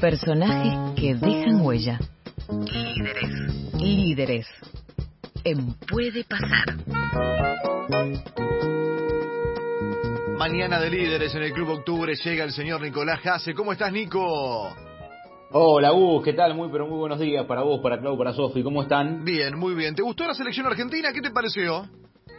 Personajes que dejan huella. Líderes. Líderes. En Puede Pasar. Mañana de líderes en el Club Octubre llega el señor Nicolás Jase. ¿Cómo estás, Nico? Hola, Gus, ¿qué tal? Muy, pero muy buenos días para vos, para Clau, para Sofi. ¿Cómo están? Bien, muy bien. ¿Te gustó la selección argentina? ¿Qué te pareció?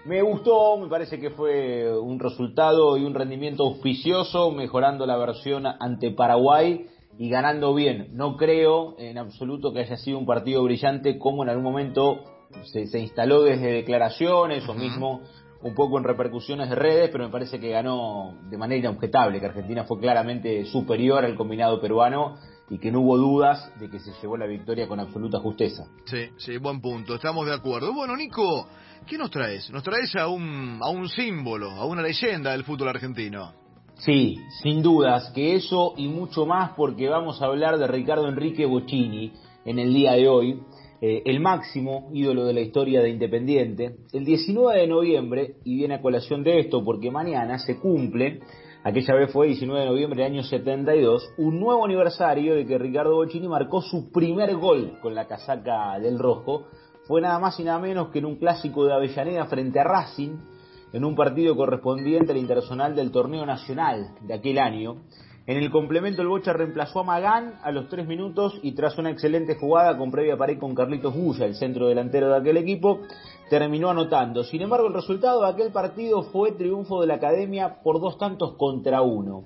Me gustó, me parece que fue un resultado y un rendimiento auspicioso, mejorando la versión ante Paraguay y ganando bien. No creo en absoluto que haya sido un partido brillante como en algún momento se, se instaló desde declaraciones o mismo un poco en repercusiones de redes, pero me parece que ganó de manera inobjetable, que Argentina fue claramente superior al combinado peruano y que no hubo dudas de que se llevó la victoria con absoluta justeza. Sí, sí, buen punto, estamos de acuerdo. Bueno, Nico, ¿qué nos traes? Nos traes a un, a un símbolo, a una leyenda del fútbol argentino. Sí, sin dudas, que eso y mucho más porque vamos a hablar de Ricardo Enrique Bocini en el día de hoy, eh, el máximo ídolo de la historia de Independiente. El 19 de noviembre, y viene a colación de esto porque mañana se cumple aquella vez fue 19 de noviembre del año 72, un nuevo aniversario de que Ricardo Bocini marcó su primer gol con la casaca del rojo. Fue nada más y nada menos que en un clásico de Avellaneda frente a Racing, en un partido correspondiente al internacional del torneo nacional de aquel año. En el complemento el Bocha reemplazó a Magán a los tres minutos y tras una excelente jugada con previa pared con Carlitos Bulla, el centro delantero de aquel equipo, terminó anotando. Sin embargo, el resultado de aquel partido fue triunfo de la Academia por dos tantos contra uno.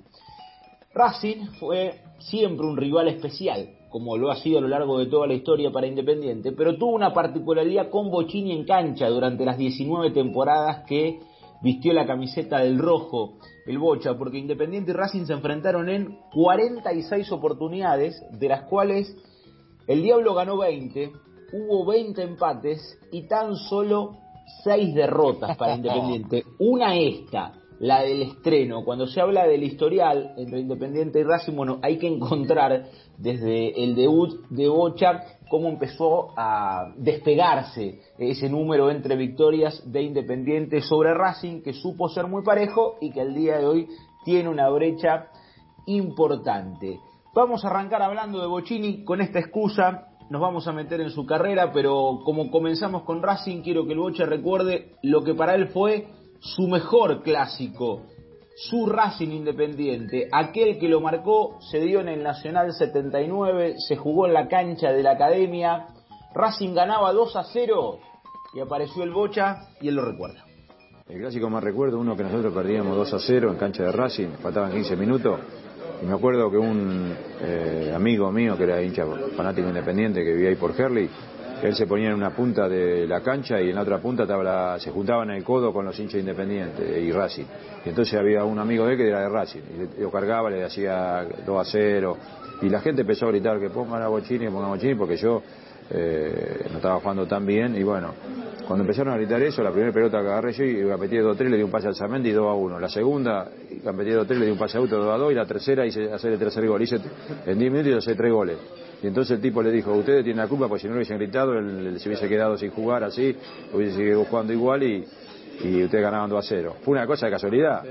Racing fue siempre un rival especial, como lo ha sido a lo largo de toda la historia para Independiente, pero tuvo una particularidad con Bochini en cancha durante las 19 temporadas que vistió la camiseta del rojo, el Bocha, porque Independiente y Racing se enfrentaron en 46 oportunidades, de las cuales el Diablo ganó 20, hubo 20 empates y tan solo 6 derrotas para Independiente. Una esta, la del estreno. Cuando se habla del historial entre Independiente y Racing, bueno, hay que encontrar desde el debut de Bocha cómo empezó a despegarse ese número entre victorias de Independiente sobre Racing, que supo ser muy parejo y que al día de hoy tiene una brecha importante. Vamos a arrancar hablando de Bocini con esta excusa nos vamos a meter en su carrera, pero como comenzamos con Racing, quiero que el Boche recuerde lo que para él fue su mejor clásico, su Racing Independiente, aquel que lo marcó, se dio en el Nacional 79, se jugó en la cancha de la Academia, Racing ganaba 2 a 0 y apareció el Bocha y él lo recuerda. El clásico más recuerdo, uno que nosotros perdíamos 2 a 0 en cancha de Racing, faltaban 15 minutos y me acuerdo que un eh, amigo mío, que era hincha fanático independiente, que vivía ahí por Herley, él se ponía en una punta de la cancha y en la otra punta estaba se juntaban el codo con los hinchas independientes y Racing. Y entonces había un amigo de él que era de Racing, y lo cargaba, le hacía 2 a 0. Y la gente empezó a gritar que pongan a Bochini, pongan a Bochini, porque yo eh, no estaba jugando tan bien. Y bueno, cuando empezaron a gritar eso, la primera pelota que agarré yo y Gampetti 2-3 le di un pase al Zamendi 2 a 1. La segunda, Gampetti 2-3 le di un pase a Auto 2 a 2 y la tercera hice hacer el tercer gol. Hice en 10 minutos hice 3 goles. Y entonces el tipo le dijo, ustedes tienen la culpa, porque si no lo hubiesen gritado, él, se hubiese quedado sin jugar así, hubiese seguido jugando igual y, y ustedes ganaban 2 a 0. Fue una cosa de casualidad.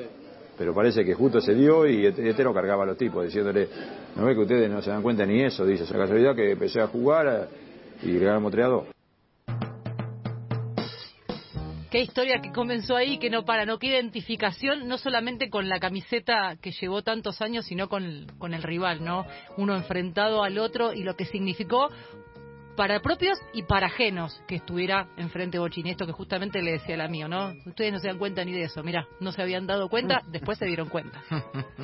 Pero parece que justo se dio y lo cargaba a los tipos, diciéndole, no ve que ustedes no se dan cuenta ni eso, dice, es una casualidad que empecé a jugar y le ganamos 3 a 2. Qué historia que comenzó ahí, que no para, no qué identificación, no solamente con la camiseta que llevó tantos años, sino con, con el rival, ¿no? Uno enfrentado al otro y lo que significó para propios y para ajenos que estuviera enfrente de Bochini. Esto que justamente le decía la mío, ¿no? Ustedes no se dan cuenta ni de eso. Mira, no se habían dado cuenta, después se dieron cuenta.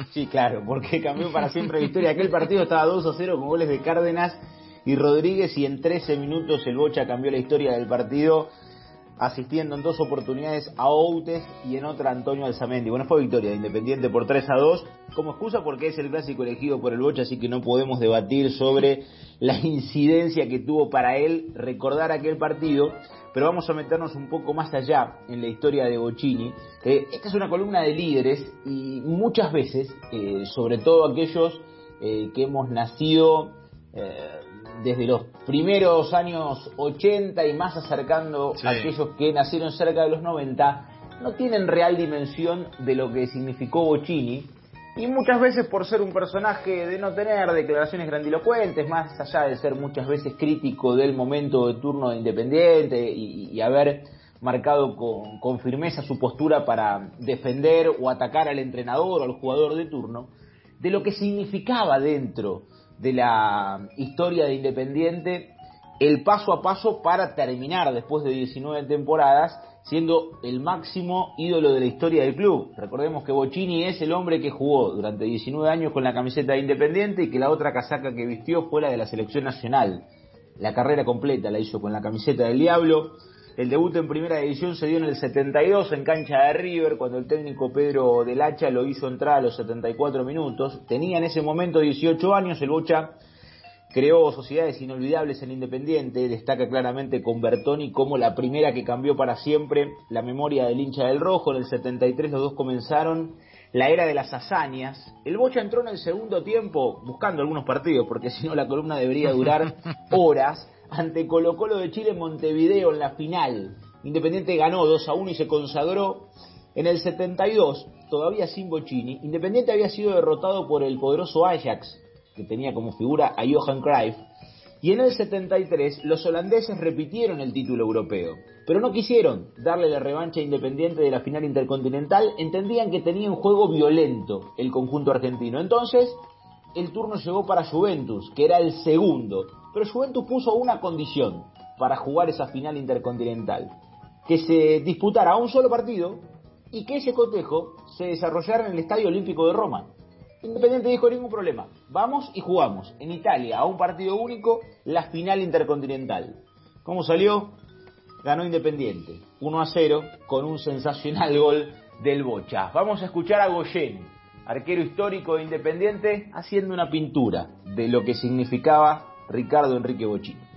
Sí, claro, porque cambió para siempre la historia. Aquel partido estaba 2 a 0 con goles de Cárdenas y Rodríguez y en 13 minutos el Bocha cambió la historia del partido asistiendo en dos oportunidades a Outes y en otra a Antonio Alzamendi. Bueno, fue victoria de Independiente por 3 a 2, como excusa porque es el clásico elegido por el Bocha, así que no podemos debatir sobre la incidencia que tuvo para él recordar aquel partido, pero vamos a meternos un poco más allá en la historia de Bocini. Eh, esta es una columna de líderes y muchas veces, eh, sobre todo aquellos eh, que hemos nacido desde los primeros años 80 y más acercando a aquellos que nacieron cerca de los 90, no tienen real dimensión de lo que significó Bocini. Y muchas veces por ser un personaje de no tener declaraciones grandilocuentes, más allá de ser muchas veces crítico del momento de turno de Independiente y, haber marcado con, con, firmeza su postura para defender o atacar al entrenador o al jugador de turno, de lo que significaba dentro de la historia de Independiente el paso a paso para terminar después de 19 temporadas siendo el máximo ídolo de la historia del club. Recordemos que Bocini es el hombre que jugó durante 19 años con la camiseta de Independiente y que la otra casaca que vistió fue la de la selección nacional. La carrera completa la hizo con la camiseta del Diablo. El debut en primera división se dio en el 72 en cancha de River, cuando el técnico Pedro del Hacha lo hizo entrar a los 74 minutos. Tenía en ese momento 18 años, el Bocha Creó sociedades inolvidables en Independiente, destaca claramente con Bertoni como la primera que cambió para siempre la memoria del hincha del rojo. En el 73 los dos comenzaron la era de las hazañas. El Bocha entró en el segundo tiempo buscando algunos partidos, porque si no la columna debería durar horas, ante Colo Colo de Chile en Montevideo en la final. Independiente ganó 2 a 1 y se consagró. En el 72, todavía sin Bochini, Independiente había sido derrotado por el poderoso Ajax que tenía como figura a Johan Cruyff, y en el 73 los holandeses repitieron el título europeo, pero no quisieron darle la revancha independiente de la final intercontinental, entendían que tenía un juego violento el conjunto argentino. Entonces, el turno llegó para Juventus, que era el segundo, pero Juventus puso una condición para jugar esa final intercontinental, que se disputara un solo partido y que ese cotejo se desarrollara en el Estadio Olímpico de Roma. Independiente dijo ningún problema. Vamos y jugamos en Italia a un partido único la final intercontinental. ¿Cómo salió? Ganó Independiente 1 a 0 con un sensacional gol del Bocha. Vamos a escuchar a Goyen, arquero histórico de Independiente, haciendo una pintura de lo que significaba Ricardo Enrique Bochini.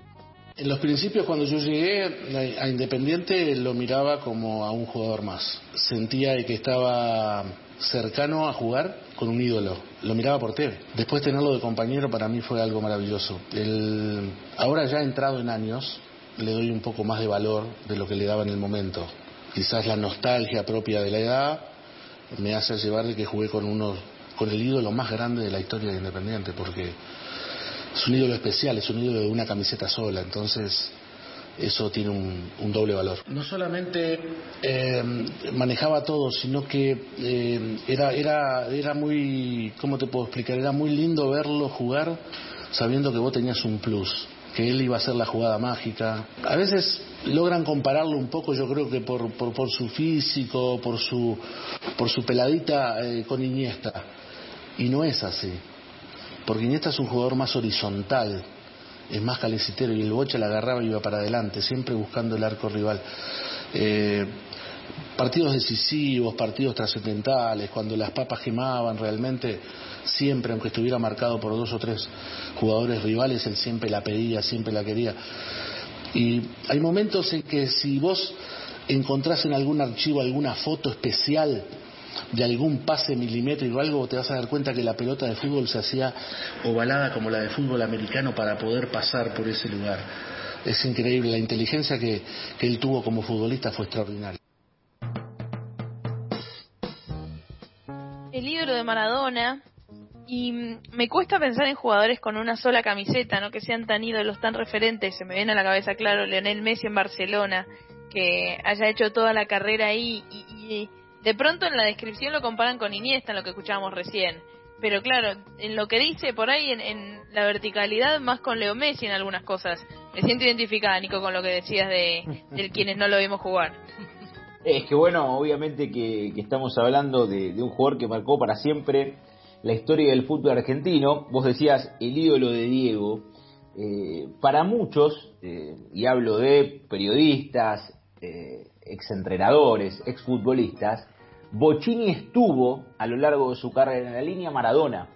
En los principios, cuando yo llegué a Independiente, lo miraba como a un jugador más. Sentía que estaba cercano a jugar con un ídolo. Lo miraba por TV. Después tenerlo de compañero para mí fue algo maravilloso. El, ahora ya entrado en años, le doy un poco más de valor de lo que le daba en el momento. Quizás la nostalgia propia de la edad me hace llevar de que jugué con uno, con el ídolo más grande de la historia de Independiente, porque es un ídolo especial, es un ídolo de una camiseta sola. Entonces, eso tiene un, doble valor. No solamente eh, manejaba todo, sino que eh, era, era, era muy, ¿cómo te puedo explicar? Era muy lindo verlo jugar sabiendo que vos tenías un plus, que él iba a ser la jugada mágica. A veces logran compararlo un poco, yo creo que por, por, su físico, por su, por su peladita eh, con Iniesta. Y no es así, porque Iniesta es un jugador más horizontal es más calecitero y el Bocha la agarraba y iba para adelante, siempre buscando el arco rival. Eh, partidos decisivos, partidos trascendentales, cuando las papas quemaban realmente, siempre, aunque estuviera marcado por dos o tres jugadores rivales, él siempre la pedía, siempre la quería. Y hay momentos en que si vos encontrás en algún archivo alguna foto especial de algún pase milimétrico o algo, te vas a dar cuenta que la pelota de fútbol se hacía ovalada como la de fútbol americano para poder pasar por ese lugar. Es increíble, la inteligencia que, que él tuvo como futbolista fue extraordinaria. El ídolo de Maradona, y me cuesta pensar en jugadores con una sola camiseta, no que sean tan ídolos, tan referentes. Se me viene a la cabeza, claro, Leonel Messi en Barcelona, que haya hecho toda la carrera ahí y de pronto en la descripción lo comparan con Iniesta, en lo que escuchábamos recién. Pero claro, en lo que dice por ahí, en, la verticalidad, más con Leo Messi en algunas cosas. Me siento identificada, Nico, con lo que decías de, quienes no lo vimos jugar. Es que bueno, obviamente que, estamos hablando de, un jugador que marcó para siempre la historia del fútbol argentino. Vos decías el ídolo de Diego. Eh, para muchos, eh, y hablo de periodistas, eh, exentrenadores, exfutbolistas, Bocini estuvo a lo largo de su carrera en la línea Maradona,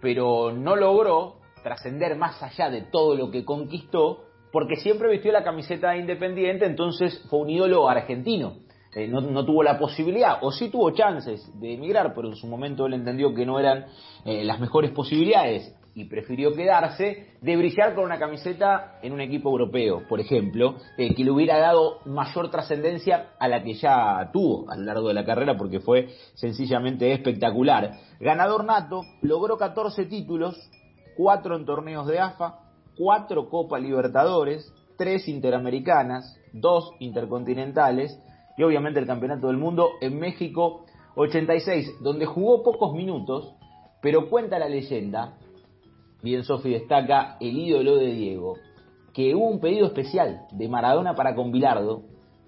pero no logró trascender más allá de todo lo que conquistó, porque siempre vistió la camiseta de Independiente, entonces fue un ídolo argentino. Eh, no, tuvo la posibilidad, o sí tuvo chances de emigrar, pero en su momento él entendió que no eran eh, las mejores posibilidades. Y prefirió quedarse, de brillar con una camiseta en un equipo europeo, por ejemplo, eh, que le hubiera dado mayor trascendencia a la que ya tuvo a lo largo de la carrera porque fue sencillamente espectacular. Ganador nato, logró 14 títulos, 4 en torneos de AFA, 4 Copa Libertadores, 3 Interamericanas, 2 Intercontinentales y obviamente el Campeonato del Mundo en México 86, donde jugó pocos minutos, pero cuenta la leyenda bien Sofi destaca el ídolo de Diego, que hubo un pedido especial de Maradona para con Bilardo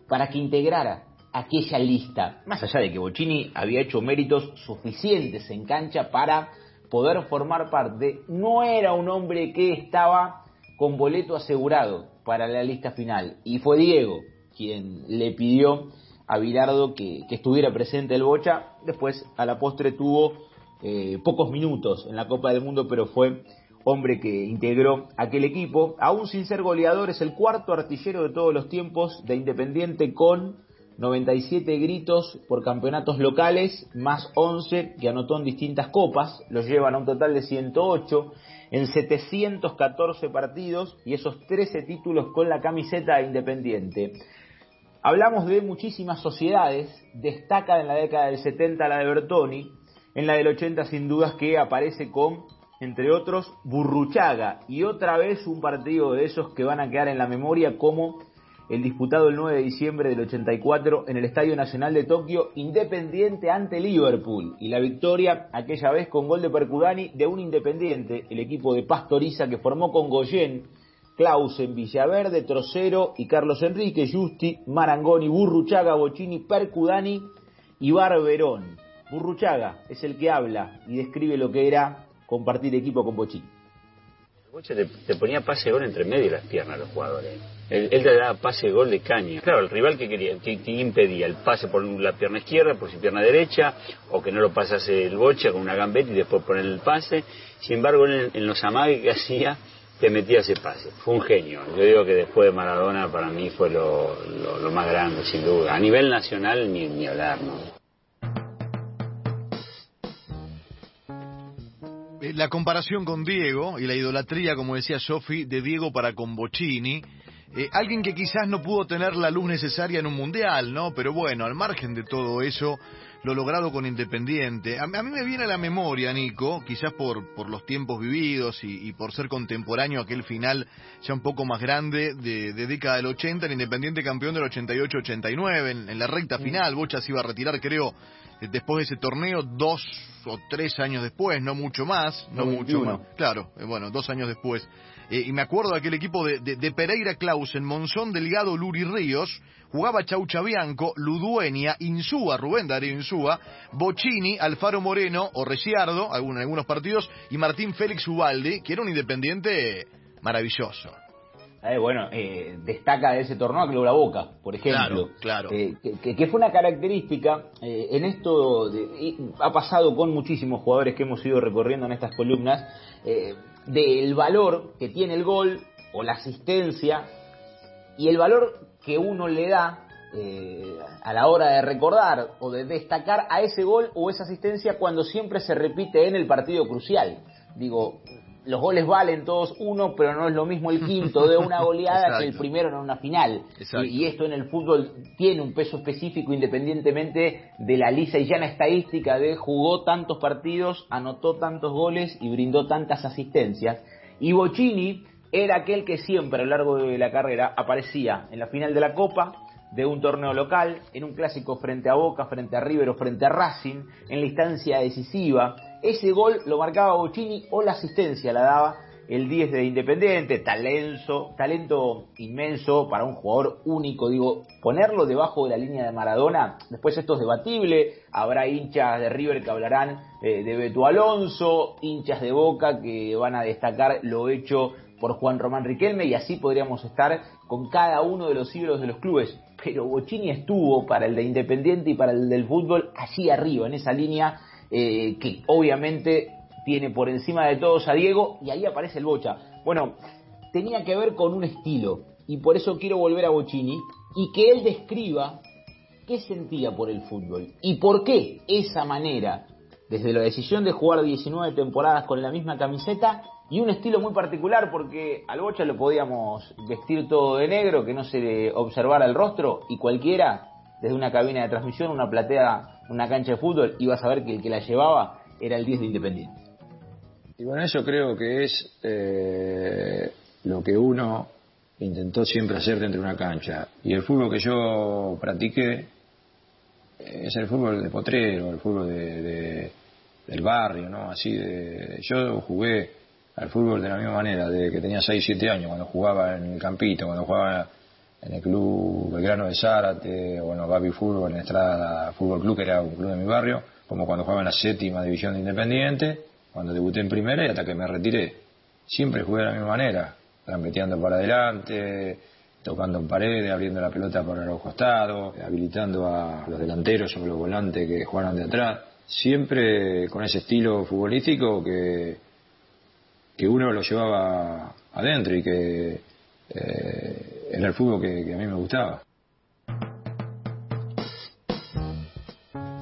para que integrara aquella lista, más allá de que Bocini había hecho méritos suficientes en cancha para poder formar parte, no era un hombre que estaba con boleto asegurado para la lista final, y fue Diego quien le pidió a Bilardo que, estuviera presente el Bocha, después a la postre tuvo eh, pocos minutos en la Copa del Mundo, pero fue hombre que integró aquel equipo. Aún sin ser goleador, es el cuarto artillero de todos los tiempos de Independiente con 97 gritos por campeonatos locales, más 11 que anotó en distintas copas, los llevan a un total de 108 en 714 partidos y esos 13 títulos con la camiseta de Independiente. Hablamos de muchísimas sociedades, destaca en la década del 70 la de Bertoni, en la del 80 sin dudas que aparece con entre otros Burruchaga, y otra vez un partido de esos que van a quedar en la memoria como el disputado el 9 de diciembre del 84 en el Estadio Nacional de Tokio, Independiente ante Liverpool, y la victoria aquella vez con gol de Percudani de un Independiente, el equipo de Pastoriza que formó con Goyen, Clausen, Villaverde, Trocero y Carlos Enrique, Justi, Marangoni, Burruchaga, Bocini, Percudani y Barberón. Burruchaga es el que habla y describe lo que era compartir equipo con Bochín. Bocha te, ponía pase gol entre medio de las piernas a los jugadores. Él, te daba pase gol de caña. Claro, el rival que quería, que, impedía el pase por la pierna izquierda, por su pierna derecha, o que no lo pasase el bocha con una gambeta y después poner el pase. Sin embargo, en, los amagues que hacía, te metía ese pase. Fue un genio. Yo digo que después de Maradona para mí fue lo, más grande, sin duda. A nivel nacional ni, ni hablar, ¿no? Eh, la comparación con Diego y la idolatría, como decía Sofi, de Diego para con Bocini, eh, alguien que quizás no pudo tener la luz necesaria en un mundial, ¿no? Pero bueno, al margen de todo eso, lo logrado con Independiente. A, mí me viene a la memoria, Nico, quizás por, por los tiempos vividos y, por ser contemporáneo aquel final ya un poco más grande de, década del 80, el Independiente campeón del 88-89, en, en, la recta final, Bocha se iba a retirar, creo, después de ese torneo, dos o tres años después, no mucho más, no, mucho más, claro, eh, bueno, dos años después. Eh, y me acuerdo de aquel equipo de, de, Pereira Clausen, Monzón Delgado, Luri Ríos, jugaba Chaucha Bianco, Ludueña, Insúa, Rubén Darío Insúa, Bocini, Alfaro Moreno o Reciardo, en algunos partidos, y Martín Félix Ubaldi, que era un independiente maravilloso. Eh, bueno, eh, destaca de ese torneo a la Boca, por ejemplo. Claro, eh, que, fue una característica, en esto ha pasado con muchísimos jugadores que hemos ido recorriendo en estas columnas, del valor que tiene el gol o la asistencia y el valor que uno le da a la hora de recordar o de destacar a ese gol o esa asistencia cuando siempre se repite en el partido crucial. Digo, los goles valen todos uno, pero no es lo mismo el quinto de una goleada que el primero en una final. Y, esto en el fútbol tiene un peso específico independientemente de la lisa y llana estadística de jugó tantos partidos, anotó tantos goles y brindó tantas asistencias. Y Bocini era aquel que siempre a lo largo de la carrera aparecía en la final de la Copa, de un torneo local, en un clásico frente a Boca, frente a River o frente a Racing, en la instancia decisiva. Ese gol lo marcaba Bocini o la asistencia la daba el 10 de Independiente, talento, talento inmenso para un jugador único, digo, ponerlo debajo de la línea de Maradona, después esto es debatible, habrá hinchas de River que hablarán eh, de Beto Alonso, hinchas de Boca que van a destacar lo hecho por Juan Román Riquelme y así podríamos estar con cada uno de los ídolos de los clubes. Pero Bocini estuvo para el de Independiente y para el del fútbol allí arriba, en esa línea eh, que obviamente tiene por encima de todos a Diego y ahí aparece el Bocha. Bueno, tenía que ver con un estilo y por eso quiero volver a Bocini y que él describa qué sentía por el fútbol y por qué esa manera desde la decisión de jugar 19 temporadas con la misma camiseta y un estilo muy particular porque al Bocha lo podíamos vestir todo de negro, que no se observara el rostro y cualquiera desde una cabina de transmisión, una platea, una cancha de fútbol, iba a saber que el que la llevaba era el 10 de Independiente. Y bueno, eso creo que es eh, lo que uno intentó siempre hacer dentro de una cancha. Y el fútbol que yo practiqué es el fútbol de potrero, el fútbol de, del barrio, ¿no? Así de, yo jugué al fútbol de la misma manera, de que tenía 6, 7 años, cuando jugaba en el campito, cuando jugaba en el club Belgrano de Zárate, o en los Babi Fútbol, en Estrada Fútbol Club, que era un club de mi barrio, como cuando jugaba en la séptima división de Independiente, cuando debuté en primera y hasta que me retiré. Siempre jugué de la misma manera, trampeteando para adelante, tocando en paredes, abriendo la pelota por los costados, habilitando a los delanteros o los volantes que jugaran de atrás. Siempre con ese estilo futbolístico que, que uno lo llevaba adentro y que eh, era el fútbol que, a mí me gustaba.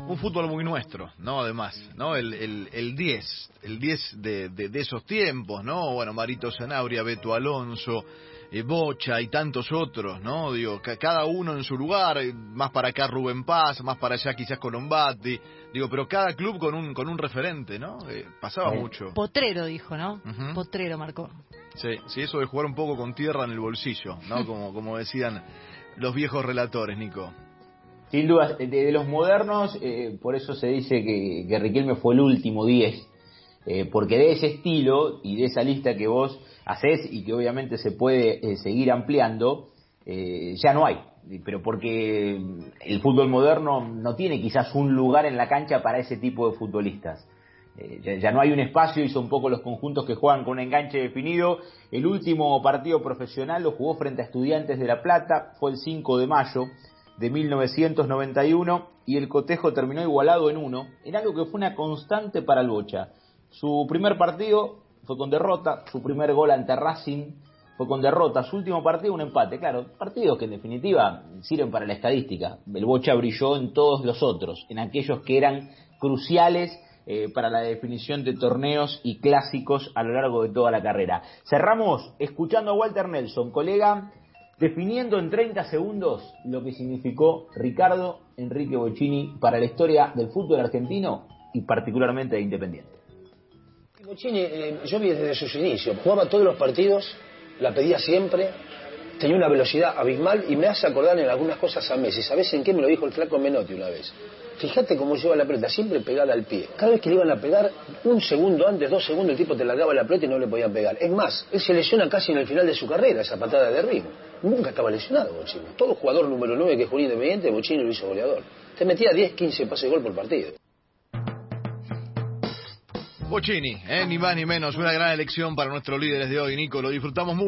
un fútbol muy nuestro, ¿no? Además, ¿no? El 10, el, 10 el 10 de, de, de, esos tiempos, ¿no? Bueno, Marito Zanabria, Beto Alonso, eh, Bocha y tantos otros, ¿no? Digo, cada uno en su lugar, eh, más para acá Rubén Paz, más para allá quizás Colombati, digo, pero cada club con un con un referente, ¿no? Eh, pasaba Sí. mucho. Potrero dijo, ¿no? Potrero marcó. Sí, sí, eso de jugar un poco con tierra en el bolsillo, ¿no? Como, como decían los viejos relatores, Nico. Sin duda, de, de los modernos, eh, por eso se dice que, que Riquelme fue el último 10, eh, porque de ese estilo y de esa lista que vos hacés y que obviamente se puede eh, seguir ampliando, eh, ya no hay. Pero porque el fútbol moderno no tiene quizás un lugar en la cancha para ese tipo de futbolistas. Ya, ya no hay un espacio y son pocos los conjuntos que juegan con un enganche definido. El último partido profesional lo jugó frente a Estudiantes de La Plata, fue el 5 de mayo de 1991 y el cotejo terminó igualado en uno, en algo que fue una constante para el Bocha. Su primer partido fue con derrota, su primer gol ante Racing fue con derrota, su último partido un empate, claro, partidos que en definitiva sirven para la estadística. El Bocha brilló en todos los otros, en aquellos que eran cruciales eh, para la definición de torneos y clásicos a lo largo de toda la carrera. Cerramos escuchando a Walter Nelson, colega, definiendo en 30 segundos lo que significó Ricardo Enrique Bocini para la historia del fútbol argentino y particularmente de Independiente. Bochini, eh, yo vi desde sus inicios, jugaba todos los partidos, la pedía siempre, tenía una velocidad abismal y me hace acordar en algunas cosas a Messi. ¿Sabes en qué me lo dijo el flaco Menotti una vez? Fíjate cómo lleva la pelota, siempre pegada al pie. Cada vez que le iban a pegar, un segundo antes, dos segundos, el tipo te largaba la pelota y no le podían pegar. Es más, él se lesiona casi en el final de su carrera, esa patada de ritmo. Nunca estaba lesionado Bochini. Todo jugador número 9 que jugó Independiente, Bochini lo hizo goleador. Te metía 10, 15 pases de gol por partido. Bocini, ¿eh? ni más ni menos, una gran elección para nuestros líderes de hoy, Nico, lo disfrutamos mucho.